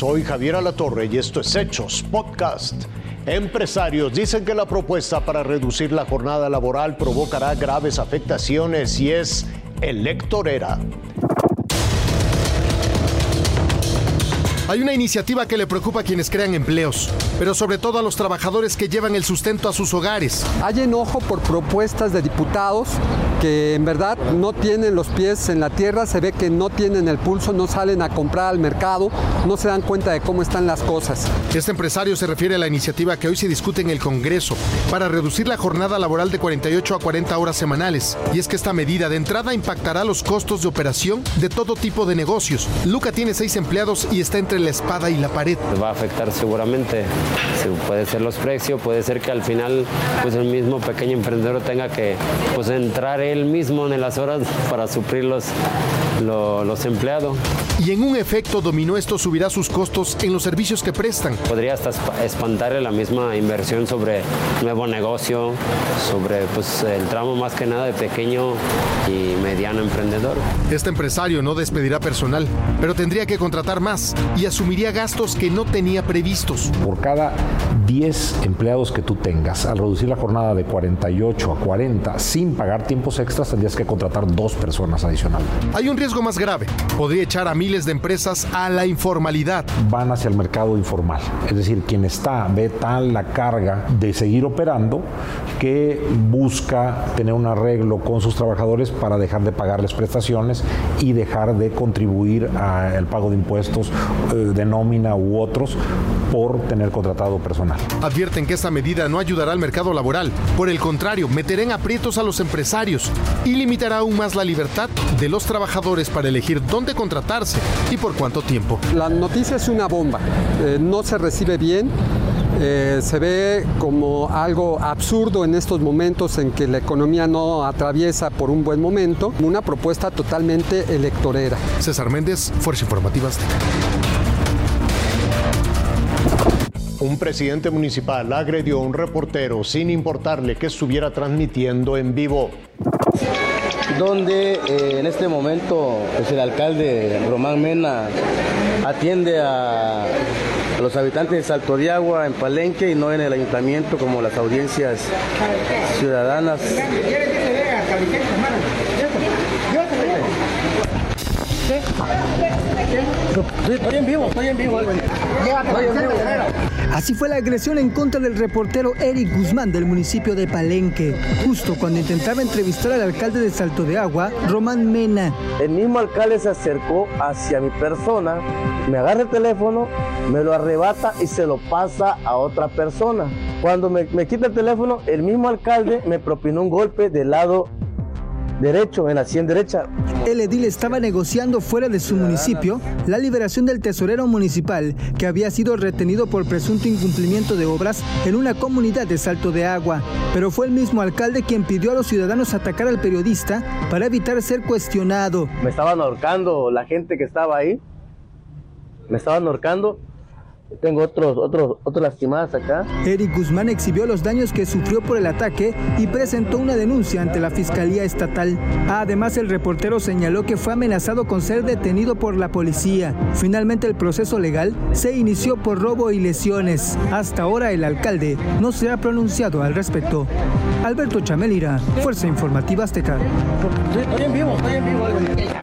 Soy Javier Alatorre y esto es Hechos Podcast. Empresarios dicen que la propuesta para reducir la jornada laboral provocará graves afectaciones y es electorera. Hay una iniciativa que le preocupa a quienes crean empleos, pero sobre todo a los trabajadores que llevan el sustento a sus hogares. Hay enojo por propuestas de diputados que en verdad no tienen los pies en la tierra, se ve que no tienen el pulso, no salen a comprar al mercado, no se dan cuenta de cómo están las cosas. Este empresario se refiere a la iniciativa que hoy se discute en el Congreso para reducir la jornada laboral de 48 a 40 horas semanales. Y es que esta medida de entrada impactará los costos de operación de todo tipo de negocios. Luca tiene seis empleados y está entre la espada y la pared. Va a afectar seguramente, puede ser los precios, puede ser que al final pues el mismo pequeño emprendedor tenga que pues entrar él mismo en las horas para suplir los, los, empleados. Y en un efecto dominó esto subirá sus costos en los servicios que prestan. Podría hasta espantar la misma inversión sobre nuevo negocio, sobre pues, el tramo más que nada de pequeño y mediano emprendedor. Este empresario no despedirá personal, pero tendría que contratar más y asumiría gastos que no tenía previstos. Por cada 10 empleados que tú tengas, al reducir la jornada de 48 a 40 sin pagar tiempos extras, tendrías que contratar dos personas adicionales. Hay un riesgo más grave. Podría echar a miles de empresas a la informalidad. Van hacia el mercado informal. Es decir, quien está, ve tal la carga de seguir operando que busca tener un arreglo con sus trabajadores para dejar de pagarles prestaciones y dejar de contribuir al pago de impuestos eh, de nómina u otros por tener contratado personal. Advierten que esta medida no ayudará al mercado laboral. Por el contrario, meterá en aprietos a los empresarios y limitará aún más la libertad de los trabajadores para elegir dónde contratarse y por cuánto tiempo. La noticia es una bomba. Eh, no se recibe bien. Eh, se ve como algo absurdo en estos momentos en que la economía no atraviesa por un buen momento, una propuesta totalmente electorera. César Méndez, Fuerza Informativa Azteca. Un presidente municipal agredió a un reportero sin importarle que estuviera transmitiendo en vivo. Donde eh, en este momento pues, el alcalde Román Mena atiende a, los habitantes de Salto de Agua en Palenque y no en el ayuntamiento como las audiencias ciudadanas. Estoy en vivo, estoy en vivo. Así fue la agresión en contra del reportero Eric Guzmán del municipio de Palenque, justo cuando intentaba entrevistar al alcalde de Salto de Agua, Román Mena. El mismo alcalde se acercó hacia mi persona, me agarra el teléfono, me lo arrebata y se lo pasa a otra persona. Cuando me, me quita el teléfono, el mismo alcalde me propinó un golpe del lado derecho, en la 100 derecha. El edil estaba negociando fuera de su municipio la liberación del tesorero municipal que había sido retenido por presunto incumplimiento de obras en una comunidad de Salto de Agua. Pero fue el mismo alcalde quien pidió a los ciudadanos atacar al periodista para evitar ser cuestionado. Me estaban ahorcando la gente que estaba ahí. Me estaban ahorcando tengo otros, otros, otros lastimadas acá. Eric Guzmán exhibió los daños que sufrió por el ataque y presentó una denuncia ante la Fiscalía Estatal. Además, el reportero señaló que fue amenazado con ser detenido por la policía. Finalmente, el proceso legal se inició por robo y lesiones. Hasta ahora, el alcalde no se ha pronunciado al respecto. Alberto Chamelira, Fuerza Informativa Azteca. Estoy en vivo, estoy en vivo.